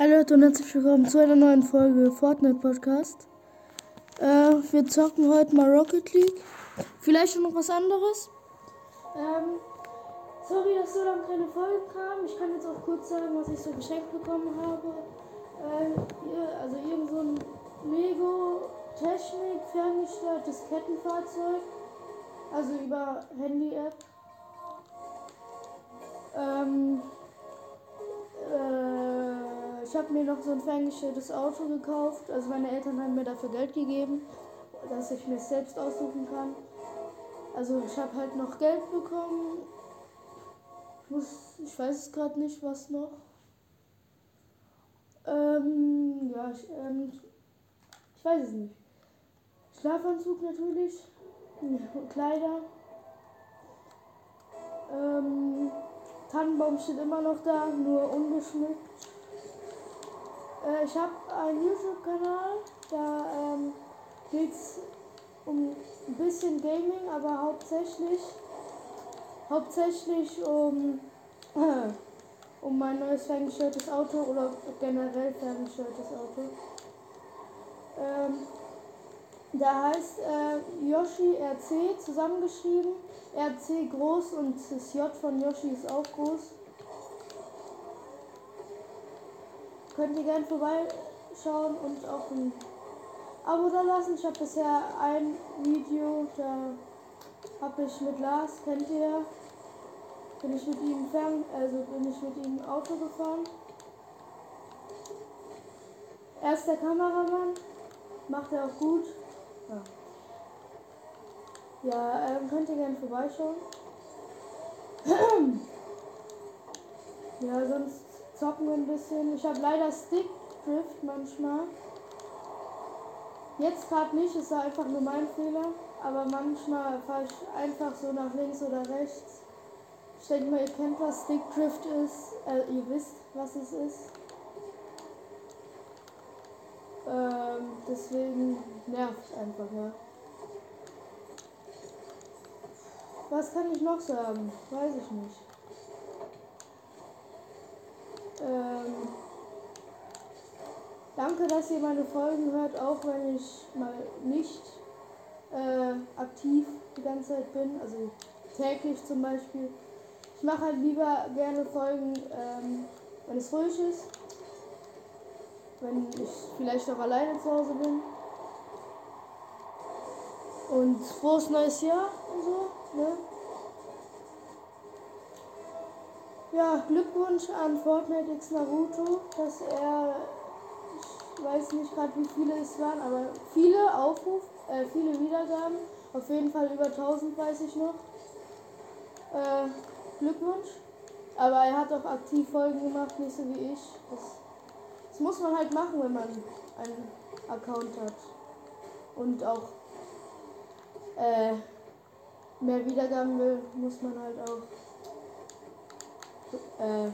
Hallo Leute und herzlich willkommen zu einer neuen Folge Fortnite Podcast. Äh, wir zocken heute mal Rocket League. Vielleicht schon noch was anderes. Ähm, sorry, dass so lange keine Folgen kamen. Ich kann jetzt auch kurz sagen, was ich so geschenkt bekommen habe. Äh, hier, also irgend so ein Lego Technik ferngesteuertes Kettenfahrzeug. Also über Handy-App. Ähm, äh, ich habe mir noch so ein ferngesteuertes Auto gekauft. Also meine Eltern haben mir dafür Geld gegeben, dass ich mir selbst aussuchen kann. Also ich habe halt noch Geld bekommen. Ich, muss, ich weiß es gerade nicht, was noch. Ähm, ja, ich, ähm, ich weiß es nicht. Schlafanzug natürlich. Kleider. Ähm, Tannenbaum steht immer noch da, nur ungeschmückt. Äh, ich habe einen YouTube-Kanal, da ähm, geht es um ein bisschen Gaming, aber hauptsächlich, hauptsächlich um, äh, um mein neues ferngesteuertes Auto oder generell ferngesteuertes Auto. Ähm, da heißt äh, Yoshi RC zusammengeschrieben. RC groß und das J von Yoshi ist auch groß. Könnt ihr gerne vorbeischauen und auch ein Abo da lassen. Ich habe bisher ein Video, da habe ich mit Lars, kennt ihr, bin ich mit ihm fern, also bin ich mit ihm Auto gefahren. Er ist der Kameramann, macht er auch gut. Ja, ja ähm, könnt ihr gerne vorbeischauen. ja, sonst zocken ein bisschen. Ich habe leider Stick Drift manchmal. Jetzt gerade nicht, ist einfach nur mein Fehler. Aber manchmal fahre ich einfach so nach links oder rechts. Ich denke mal, ihr kennt, was Stick Drift ist. Äh, ihr wisst, was es ist. Ähm, deswegen nervt einfach, ja. Was kann ich noch sagen? Weiß ich nicht. Ähm, danke, dass ihr meine Folgen hört, auch wenn ich mal nicht äh, aktiv die ganze Zeit bin. Also täglich zum Beispiel. Ich mache halt lieber gerne Folgen, ähm, wenn es ruhig ist. Wenn ich vielleicht auch alleine zu Hause bin. Und frohes neues Jahr und so. Ne? Ja, Glückwunsch an Fortnite X Naruto, dass er, ich weiß nicht gerade wie viele es waren, aber viele Aufruf, äh, viele Wiedergaben. Auf jeden Fall über 1000 weiß ich noch. Äh, Glückwunsch. Aber er hat auch aktiv Folgen gemacht, nicht so wie ich. Das, das muss man halt machen, wenn man einen Account hat. Und auch äh, mehr Wiedergaben will, muss man halt auch äh,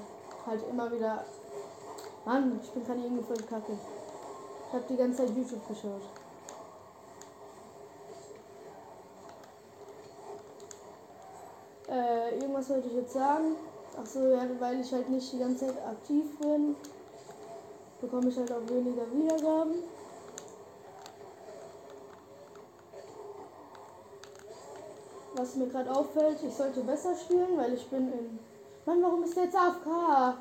halt immer wieder. Mann, ich bin gerade irgendwie voll kacke. Ich habe die ganze Zeit YouTube geschaut. Äh, irgendwas wollte ich jetzt sagen. Ach so, ja, weil ich halt nicht die ganze Zeit aktiv bin, bekomme ich halt auch weniger Wiedergaben. Was mir gerade auffällt, ich sollte besser spielen, weil ich bin in Mann, warum ist der jetzt AFK?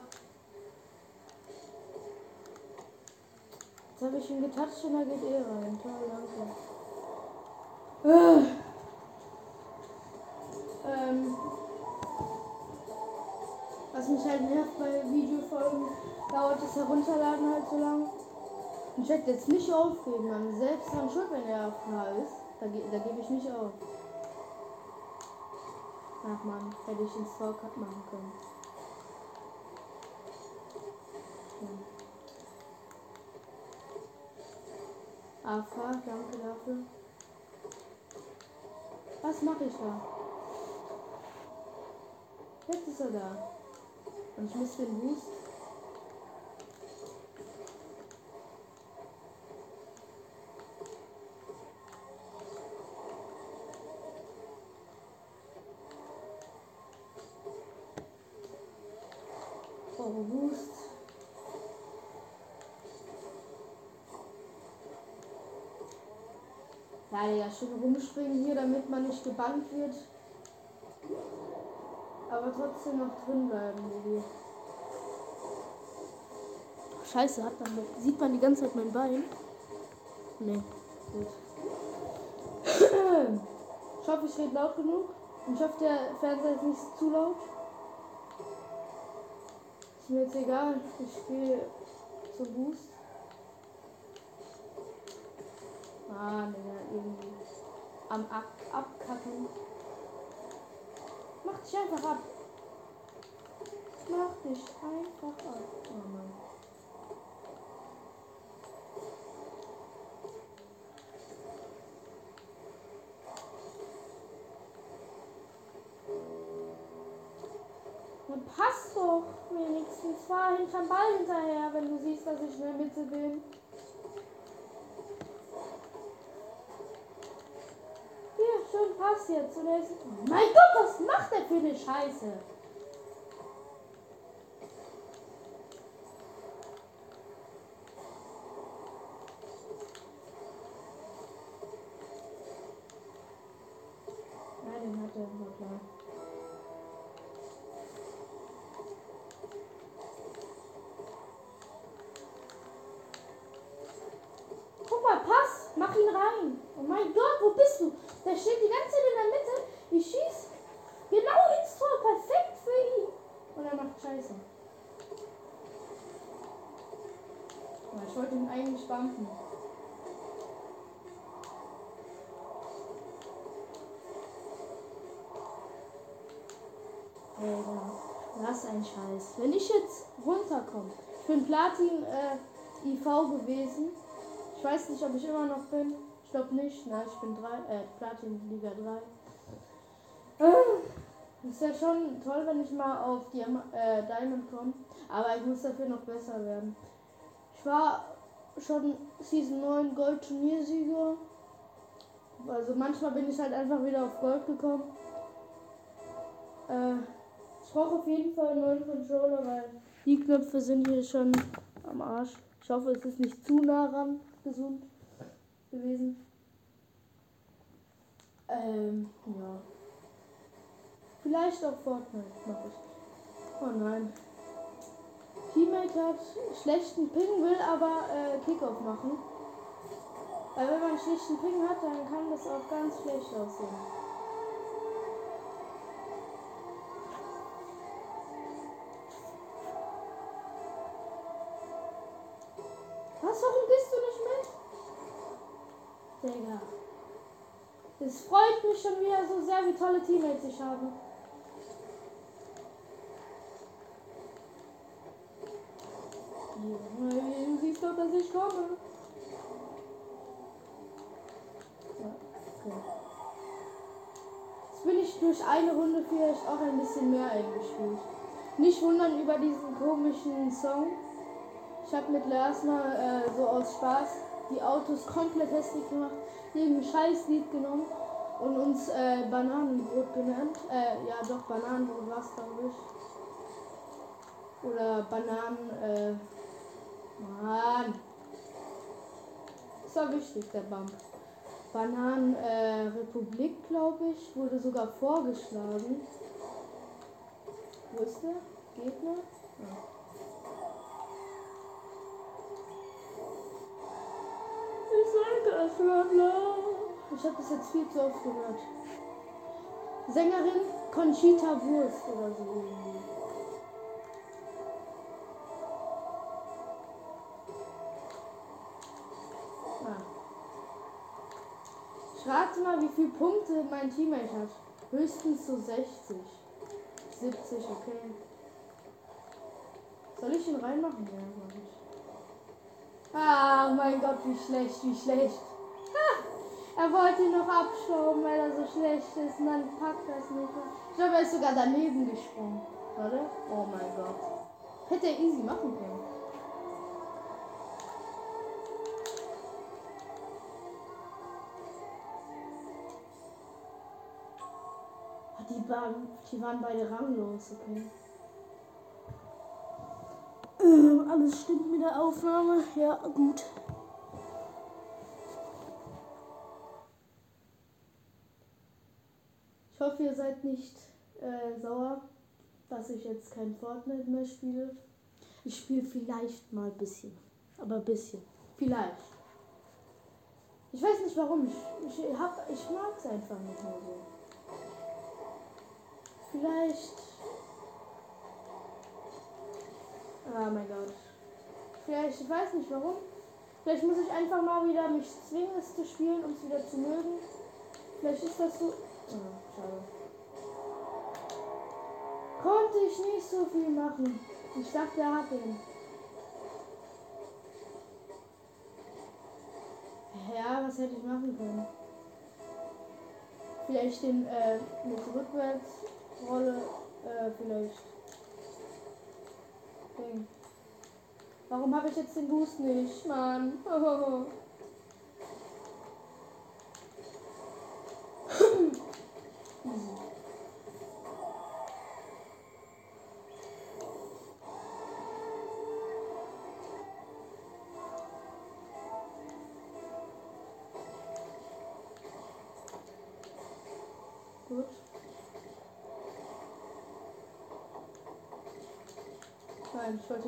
Jetzt habe ich ihn getatscht und er geht eh rein. Toll, danke. Äh. Ähm, was mich halt nervt bei Videofolgen, dauert das Herunterladen halt so lang. Ich werde jetzt nicht aufgeben, man selbst dran schuld, wenn er AFK ist. Da, da gebe ich nicht auf. Ach hätte ich ins Vorcut machen können. Ja. AFK, danke dafür. Was mache ich da? Jetzt ist er da. Und ich muss den Boost. Ja, schön rumspringen hier, damit man nicht gebannt wird. Aber trotzdem noch drin bleiben, Digga. Scheiße, hat man noch. Sieht man die ganze Zeit mein Bein? Nee, gut. Ich hoffe, ich rede laut genug. Und ich hoffe, der Fernseher ist nicht zu laut. Ist mir jetzt egal. Ich spiele zum Boost. Ne, irgendwie. Am Ab Abkacken. Mach dich einfach ab. Mach dich einfach ab. Oh Mann. Dann passt doch wenigstens. Fahr hinterm Ball hinterher, wenn du siehst, dass ich in der Mitte bin. Passt jetzt. Und er ist, mein Gott, was macht der für eine Scheiße? Nein, den hat er noch klar. Guck mal, Pass, mach ihn rein. Oh mein Gott, wo bist du? Der steht die ganze Zeit in der Mitte. Ich schieß genau ins Tor, perfekt für ihn. Und er macht Scheiße. Ja, ich bumpen. Alter, was ein Scheiß. Wenn ich jetzt runterkomme, ich bin Platin äh, IV gewesen. Ich weiß nicht, ob ich immer noch bin. Ich glaube nicht. Nein, ich bin drei, äh, Platin Liga 3. Äh, ist ja schon toll, wenn ich mal auf Diam äh, Diamond komme. Aber ich muss dafür noch besser werden. Ich war schon Season 9 Gold Turniersieger. Also manchmal bin ich halt einfach wieder auf Gold gekommen. Äh, ich brauche auf jeden Fall einen neuen Controller, weil die Knöpfe sind hier schon am Arsch. Ich hoffe, es ist nicht zu nah ran gesund gewesen. Ähm, ja. Vielleicht auch Fortnite mache ich. Oh nein. Teammate hat schlechten Ping, will aber äh, Kickoff machen. Weil wenn man einen schlechten Ping hat, dann kann das auch ganz schlecht aussehen. Was, warum bist du nicht mit? Digga. Es freut mich schon wieder so sehr, wie tolle Teammates ich habe. Ja, Du siehst doch, dass ich komme. Ja, okay. Jetzt bin ich durch eine Runde vielleicht auch ein bisschen mehr eingespielt. Nicht wundern über diesen komischen Song. Ich habe mit Lars mal äh, so aus Spaß die Autos komplett hässlich gemacht, irgendein Scheißlied genommen und uns äh, Bananenbrot genannt. Äh, ja doch, Bananenbrot war es, glaube ich. Oder Bananen, äh, Mann. Ist war wichtig, der Bump. Bananen äh, glaube ich, wurde sogar vorgeschlagen. Wo ist der? Gegner? Ja. Ich sag das, bla bla. Ich habe das jetzt viel zu oft gehört. Sängerin Conchita Wurst oder so irgendwie. Rate mal, wie viele Punkte mein Teammate hat. Höchstens so 60. 70, okay. Soll ich ihn reinmachen? Ja, mach ich. Ah, mein Gott, wie schlecht, wie schlecht. Ah, er wollte ihn noch abstauben, weil er so schlecht ist. Und dann packt er es nicht. Ich glaube, er ist sogar daneben gesprungen. Warte. Oh mein Gott. Hätte er easy machen können. Die waren, die waren beide ranglos, okay. Ähm, alles stimmt mit der Aufnahme. Ja, gut. hoffe, ihr seid nicht äh, sauer, dass ich jetzt kein Fortnite mehr spiele. Ich spiele vielleicht mal ein bisschen. Aber ein bisschen. Vielleicht. Ich weiß nicht warum. Ich, ich, ich mag es einfach nicht mehr so. Vielleicht. Oh mein Gott. Vielleicht, ich weiß nicht warum. Vielleicht muss ich einfach mal wieder mich zwingen, es zu spielen, um es wieder zu mögen. Vielleicht ist das so. Oh, schade. Konnte ich nicht so viel machen. Ich dachte, er hat den. Ja, was hätte ich machen können? Vielleicht den äh, mit Rückwärtsrolle, äh, vielleicht. Ding. Warum habe ich jetzt den Boost nicht, Mann?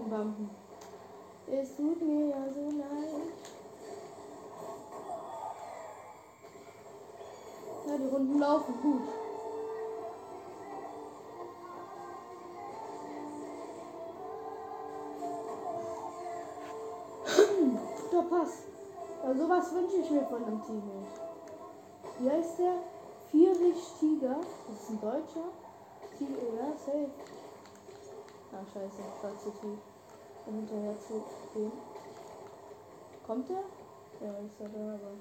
Bumpen. Es tut mir ja so leid. Ja, die Runden laufen gut. Guter Pass. Ja, sowas wünsche ich mir von einem Teammate. Wie heißt der? Vierich Tiger. Das ist ein Deutscher. Tiger, ja, safe. Ah, scheiße, schwarze Tiger um hinterher zu gehen. Kommt er? Ja, ist er da, aber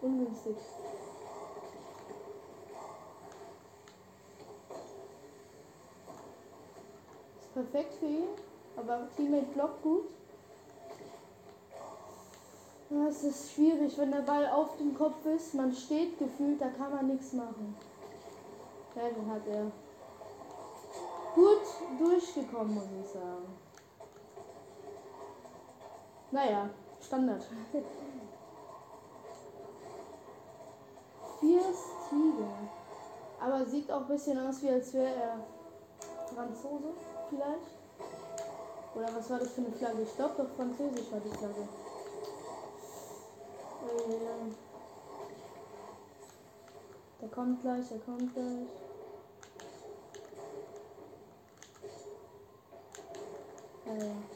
ungünstig. Ist perfekt für ihn, aber Teammate blockt gut. Es ist schwierig, wenn der Ball auf dem Kopf ist. Man steht gefühlt, da kann man nichts machen. Ja, den hat er gut durchgekommen, muss ich sagen. Naja, Standard. Vier Tiger. Aber sieht auch ein bisschen aus, wie als wäre er Franzose, vielleicht. Oder was war das für eine Flagge? Ich glaube doch französisch war die Flagge. Äh, der kommt gleich, der kommt gleich. Äh.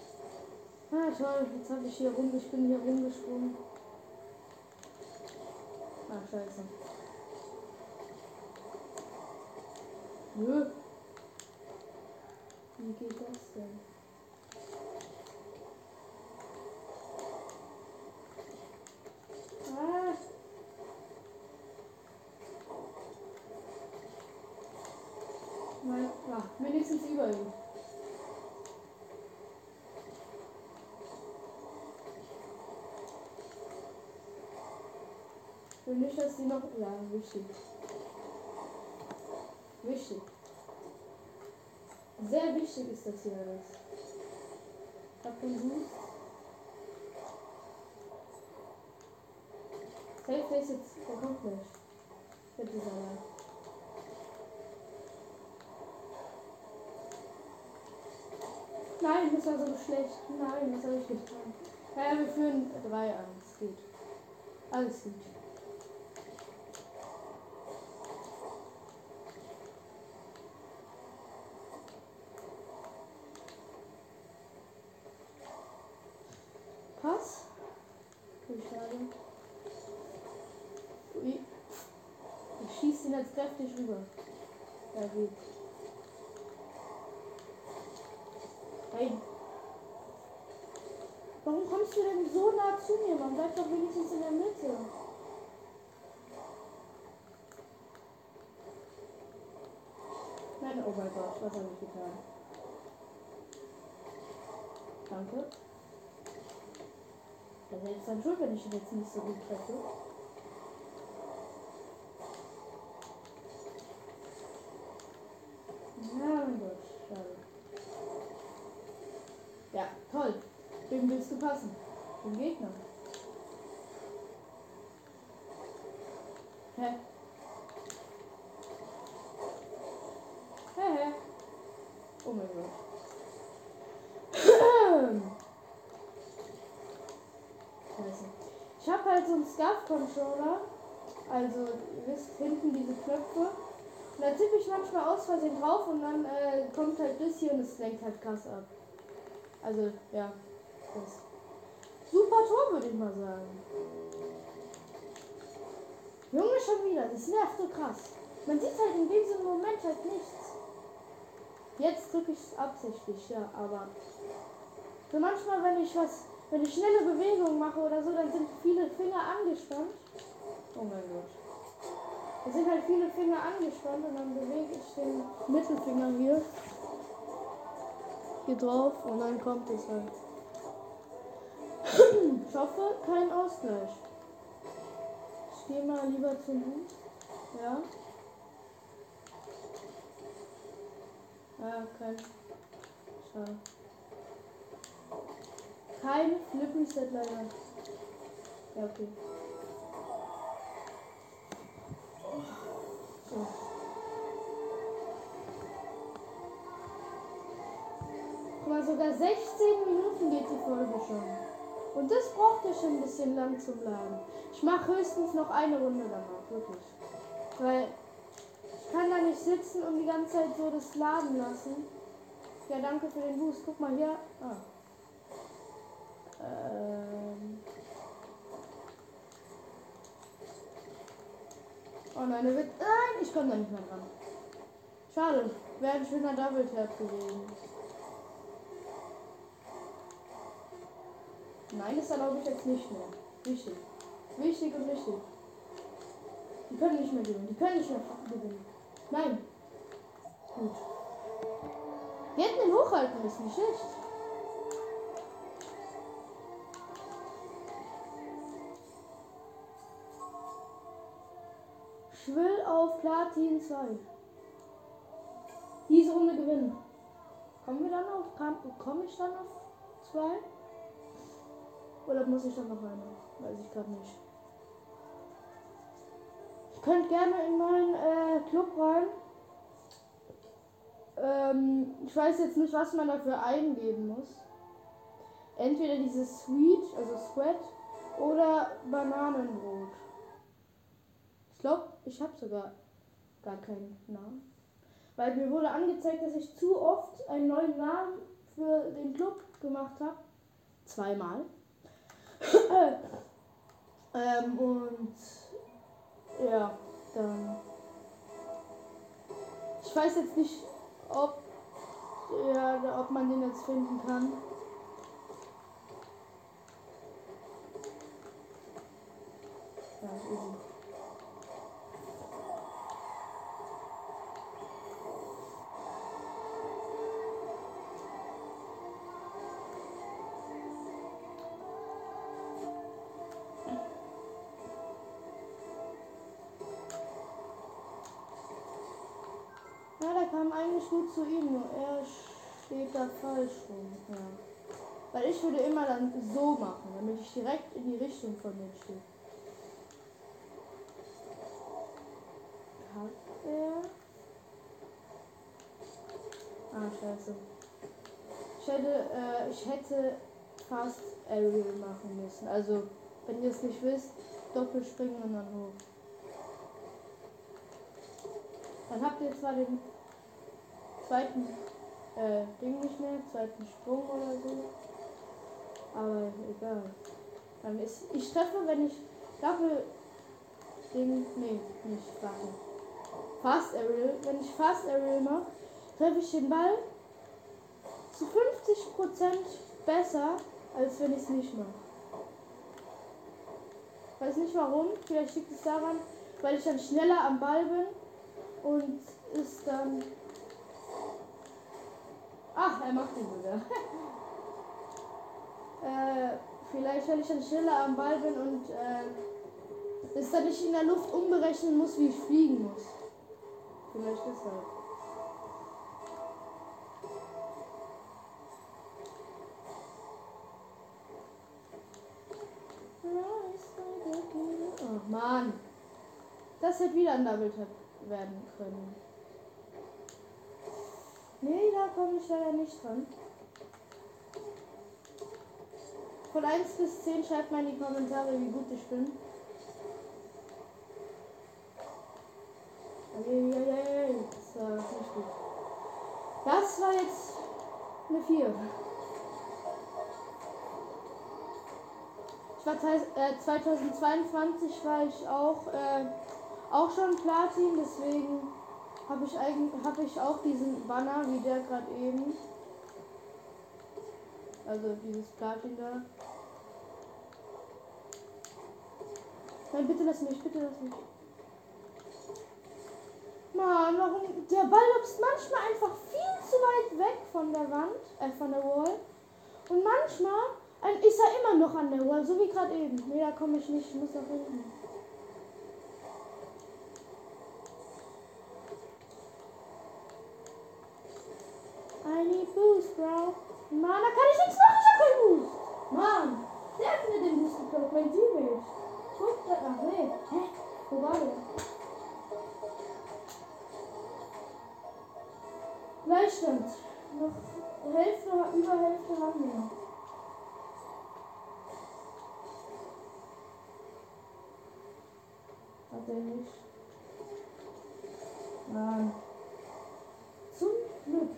Ah, toll, jetzt habe ich hier rum, ich bin hier rumgesprungen. Ah, scheiße. Nö. Wie geht das denn? Ah. Nein, ja, wenigstens über ihn. Nicht, dass die noch. Ja, wichtig. Wichtig. Sehr wichtig ist das hier alles. Hab den Boost. Safe, ist jetzt. Der kommt nicht. Bitte, Salah. Nein, das war so schlecht. Nein, was habe ich getan? Ja, wir führen 3-1. Geht. Alles gut. Kräftig rüber. Ja, gut. Hey. Warum kommst du denn so nah zu mir? Man bleibt doch wenigstens in der Mitte. Nein, oh mein Gott, was habe ich getan? Danke. Das ist dann schuld, wenn ich ihn jetzt nicht so gut treffe. Hä? Hä? Oh mein Gott. Ich habe halt so einen Scarf-Controller. Also, ihr wisst, hinten diese Knöpfe. Und da tippe ich manchmal aus Versehen drauf und dann äh, kommt halt das hier und es lenkt halt krass ab. Also, ja. Das. Super Tor, würde ich mal sagen. Junge, schon wieder. Das nervt so krass. Man sieht halt in diesem Moment halt nichts. Jetzt drücke ich es absichtlich, ja, aber so manchmal, wenn ich was, wenn ich schnelle Bewegungen mache oder so, dann sind viele Finger angespannt. Oh mein Gott. Da sind halt viele Finger angespannt und dann bewege ich den Mittelfinger hier, hier drauf und dann kommt es halt. ich hoffe, kein Ausgleich. Gehe mal lieber zum Boost. Ja. Ja, kein. Schade. Kein Flip Reset leider. Ja, okay. So. Guck mal, sogar 16 Minuten geht die Folge schon. Und das braucht ja schon ein bisschen lang zum Laden. Ich mache höchstens noch eine Runde danach, wirklich. Weil ich kann da nicht sitzen und die ganze Zeit so das laden lassen. Ja, danke für den Boost. Guck mal hier. Ah. Ähm. Oh nein, er wird. Nein, ich komme da nicht mehr dran. Schade. Wäre ein schöner Double Tap gewesen. Nein, das erlaube ich jetzt nicht mehr. Wichtig. Wichtig und wichtig. Die können nicht mehr gewinnen. Die können nicht mehr gewinnen. Nein. Gut. Wir hätten den hochhalten müssen, nicht schlecht. Ich will auf Platin 2. Diese Runde gewinnen. Kommen wir dann auf? Komme ich dann auf 2? Oder muss ich dann noch eine? Weiß ich gerade nicht. Ich könnte gerne in meinen äh, Club rein. Ähm, ich weiß jetzt nicht, was man dafür eingeben muss. Entweder dieses Sweet, also Sweat, oder Bananenbrot. Ich glaube, ich habe sogar gar keinen Namen. Weil mir wurde angezeigt, dass ich zu oft einen neuen Namen für den Club gemacht habe. Zweimal. Ähm, und ja, dann. Ich weiß jetzt nicht, ob, ja, ob man den jetzt finden kann. Ja, kam eigentlich gut zu ihm, nur er steht da falsch rum. Ja. Weil ich würde immer dann so machen, damit ich direkt in die Richtung von mir stehe. Hat er? Ah, scheiße. Ich hätte, äh, ich hätte fast Aerial machen müssen. Also, wenn ihr es nicht wisst, doppelspringen und dann hoch. Dann habt ihr zwar den zweiten äh, Ding nicht mehr, zweiten Sprung oder so. Aber egal. Dann ist. Ich treffe, wenn ich Doppel Ding. Nee, nicht Warte. Fast Aerial. Wenn ich Fast Aerial mache, treffe ich den Ball zu 50% besser, als wenn ich es nicht mache. Weiß nicht warum. Vielleicht liegt es daran, weil ich dann schneller am Ball bin und ist dann. Ach, er macht ihn sogar. äh, vielleicht, weil ich dann schneller am Ball bin und äh, ist dann nicht in der Luft umberechnen muss, wie ich fliegen muss. Vielleicht deshalb. Oh Mann. Das hätte wieder ein Double Tap werden können. Nee, da komme ich leider nicht dran. Von 1 bis 10 schreibt mal in die Kommentare, wie gut ich bin. Das war nicht gut. Das war jetzt eine 4. Ich war äh, 2022 war ich auch, äh, auch schon Platin, deswegen habe ich eigentlich habe ich auch diesen Banner wie der gerade eben. Also dieses Platin da. Nein, bitte lass mich, bitte lass mich. Mann, warum? Der Ball ist manchmal einfach viel zu weit weg von der Wand, äh, von der Wall. Und manchmal ist er immer noch an der Wall, so wie gerade eben. Nee, da komme ich nicht, ich muss nach hinten. I need boost, bro. Mann, da kann ich nichts machen, ich hab keinen Boost. Mann, der hat mir den Boost geklaut, mein Teammate. Guck da, ach nee. Hä? Wo war der? Gleichstand. Noch Hälfte, über Hälfte haben wir noch. Hat er nicht. Nein. Zum Glück.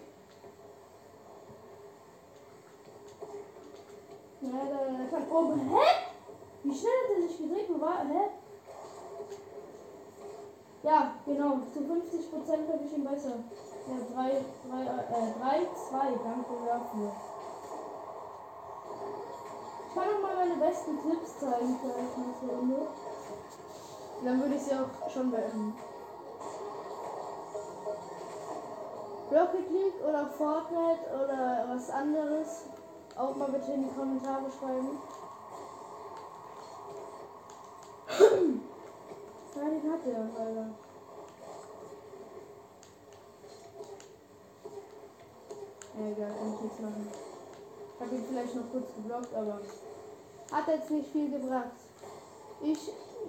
Ja, der, der kann oben. Hä? Wie schnell hat er sich gedreht? Wo war er? Hä? Ja, genau. Zu 50 Prozent habe ich ihn besser. Ja, 3, 3, äh, 3, 2. Danke dafür. Ich kann noch mal meine besten Clips zeigen für euch nächste Runde. Dann würde ich sie auch schon beenden. Rocket League oder Fortnite oder was anderes auch mal bitte in die Kommentare schreiben. ja, den hat er, leider. Ja, egal, kann ich nichts machen. Habe ihn vielleicht noch kurz geblockt, aber hat jetzt nicht viel gebracht. Ich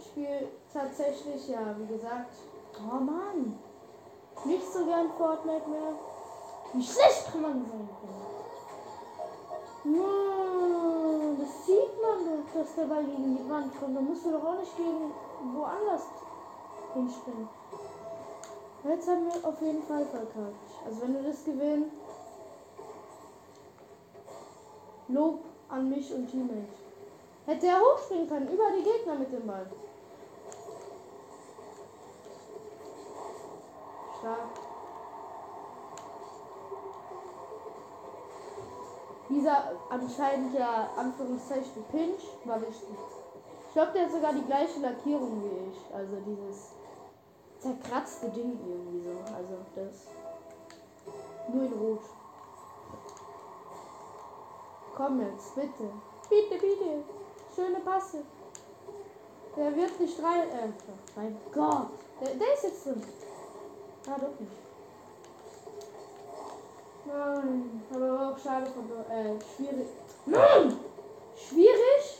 spiele tatsächlich, ja, wie gesagt. Oh Mann! Nicht so gern Fortnite mehr. Wie schlecht kann man sein können. Ja, das sieht man doch, dass der Ball gegen die Wand kommt. Da musst du doch auch nicht gegen woanders hinstellen. Jetzt haben wir auf jeden Fall verkackt. Also wenn wir das gewinnen, Lob an mich und Teammate. Hätte er hochspringen können, über die Gegner mit dem Ball. Stark. Dieser anscheinend ja Anführungszeichen Pinch war wichtig. Ich glaube, der hat sogar die gleiche Lackierung wie ich. Also dieses zerkratzte Ding irgendwie so. Also das. Nur in Rot. Komm jetzt, bitte. Bitte, bitte. Schöne Passe. Der wird nicht rein. Äh, mein Gott. Der, der ist jetzt drin. Ah, doch nicht. Nein, aber auch schade von äh, schwierig. Nein! Schwierig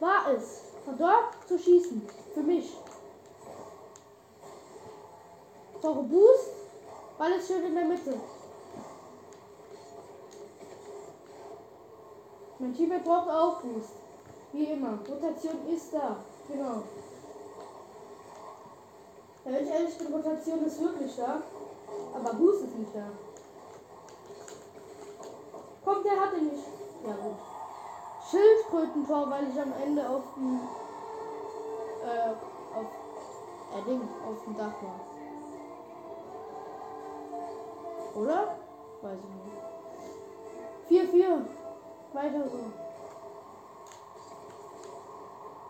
war es, von dort zu schießen. Für mich. Tore Boost, weil es schön in der Mitte. Mein Teammate braucht auch Boost. Wie immer. Rotation ist da. Genau. Wenn ich ehrlich bin, Rotation ist wirklich da. Aber Boost ist nicht da. Kommt, der hatte nicht. Ja gut. Schildkrötentor, weil ich am Ende auf dem äh, auf äh, Ding, auf dem Dach war. Oder? Weiß ich nicht. 4-4. Weiter so.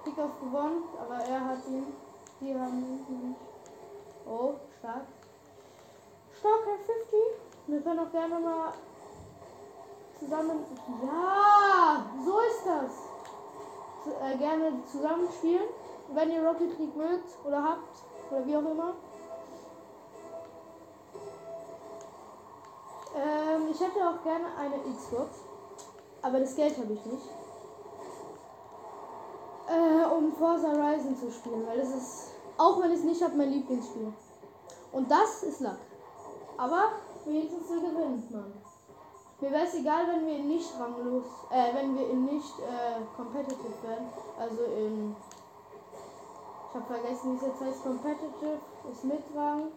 Kickoff gewonnen, aber er hat ihn. Die haben ihn nicht. Oh, stark. Starker 50. Wir können auch gerne mal zusammen. Ja, so ist das. Äh, gerne zusammen spielen, wenn ihr Rocket League mögt oder habt oder wie auch immer. Ähm, ich hätte auch gerne eine Xbox, aber das Geld habe ich nicht. Äh, um Forza Horizon zu spielen, weil das ist, auch wenn ich es nicht habe, mein Lieblingsspiel. Und das ist Luck. Aber wenigstens so gewinnt man. Mir wäre es egal, wenn wir nicht ranglos, äh, wenn wir in nicht äh, competitive werden. Also in. Ich habe vergessen, wie es jetzt heißt. Competitive ist mit Rang.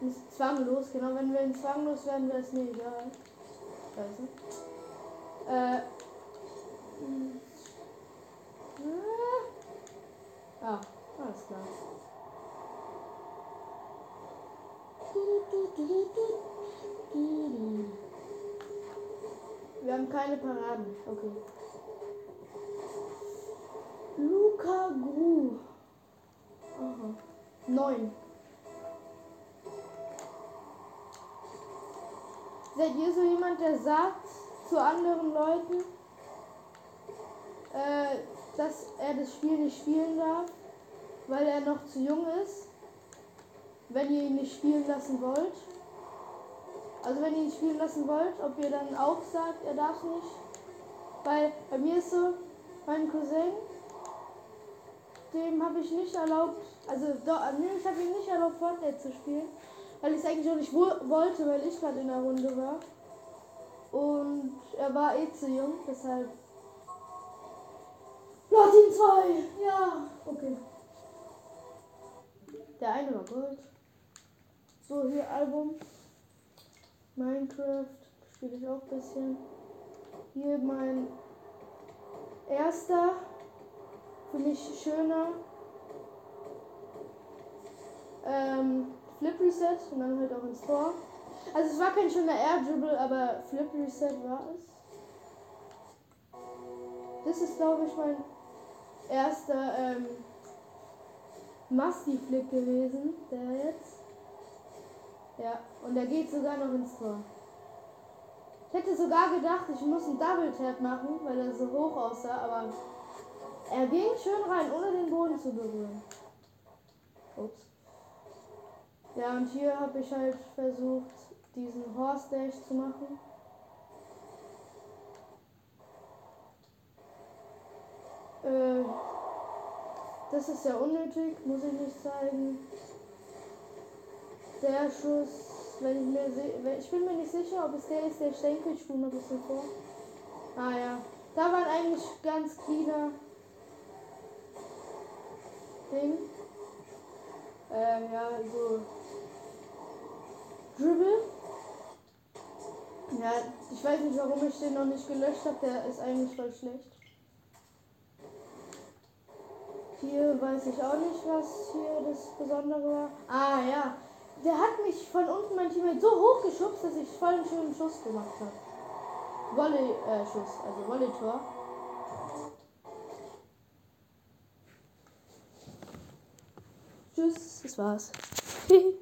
Ist zwanglos, genau. Wenn wir in zwanglos werden, wäre es mir egal. Scheiße. Äh. Hm. Ah, alles klar. Wir haben keine Paraden. Okay. Luca Gru. Aha. Neun. Seid ihr so jemand, der sagt zu anderen Leuten, äh, dass er das Spiel nicht spielen darf, weil er noch zu jung ist? Wenn ihr ihn nicht spielen lassen wollt? Also wenn ihr ihn spielen lassen wollt, ob ihr dann auch sagt, er darf nicht. Weil bei mir ist so, mein Cousin, dem habe ich nicht erlaubt, also doch, ich habe ihm nicht erlaubt, Fortnite zu spielen, weil ich es eigentlich auch nicht wollte, weil ich gerade in der Runde war. Und er war eh zu jung, deshalb. Platin 2! Ja, okay. Der eine war Gold. So, hier Album. Minecraft spiele ich auch ein bisschen. Hier mein erster, für mich schöner ähm, Flip Reset und dann halt auch ins Tor. Also es war kein schöner Air Dribble, aber Flip Reset war es. Das ist glaube ich mein erster ähm, Musty Flip gewesen, der jetzt. Ja, und er geht sogar noch ins Tor. Ich hätte sogar gedacht, ich muss einen Double Tap machen, weil er so hoch aussah, aber er ging schön rein, ohne den Boden zu berühren. Ups. Ja, und hier habe ich halt versucht, diesen Horse Dash zu machen. Äh, das ist ja unnötig, muss ich nicht zeigen der Schuss, wenn ich mir ich bin mir nicht sicher, ob es der ist, der Schenkel, ich spule mal ein bisschen vor. Ah ja, da waren eigentlich ganz cleaner Ding. Äh, ja, so Dribble. Ja, ich weiß nicht, warum ich den noch nicht gelöscht habe, der ist eigentlich voll schlecht. Hier weiß ich auch nicht, was hier das Besondere war. Ah ja, der hat mich von unten mein Teammate so hoch geschubst, dass ich voll einen schönen Schuss gemacht habe. Volley-Schuss, äh, also Volley-Tor. Tschüss, das war's.